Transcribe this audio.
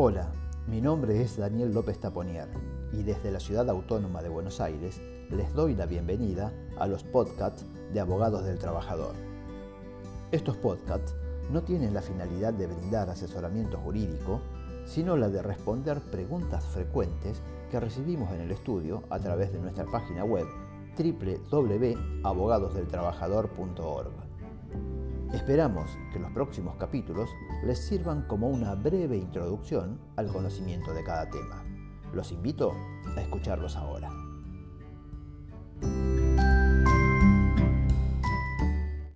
Hola, mi nombre es Daniel López Taponier y desde la Ciudad Autónoma de Buenos Aires les doy la bienvenida a los podcasts de Abogados del Trabajador. Estos podcasts no tienen la finalidad de brindar asesoramiento jurídico, sino la de responder preguntas frecuentes que recibimos en el estudio a través de nuestra página web www.abogadosdeltrabajador.org. Esperamos que los próximos capítulos les sirvan como una breve introducción al conocimiento de cada tema. Los invito a escucharlos ahora.